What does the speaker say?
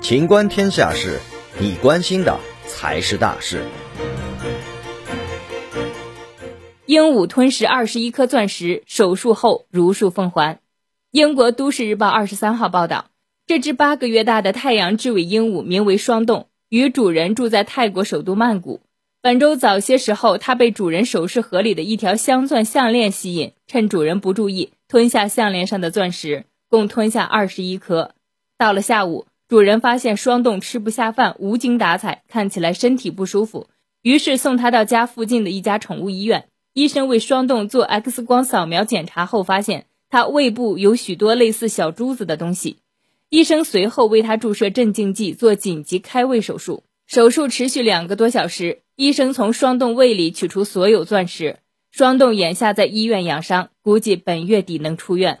情观天下事，你关心的才是大事。鹦鹉吞食二十一颗钻石，手术后如数奉还。英国都市日报二十三号报道，这只八个月大的太阳之尾鹦鹉名为霜冻，与主人住在泰国首都曼谷。本周早些时候，它被主人首饰盒里的一条镶钻项链吸引，趁主人不注意，吞下项链上的钻石，共吞下二十一颗。到了下午，主人发现霜冻吃不下饭，无精打采，看起来身体不舒服，于是送他到家附近的一家宠物医院。医生为霜冻做 X 光扫描检查后，发现它胃部有许多类似小珠子的东西。医生随后为它注射镇静剂，做紧急开胃手术。手术持续两个多小时，医生从霜冻胃里取出所有钻石。霜冻眼下在医院养伤，估计本月底能出院。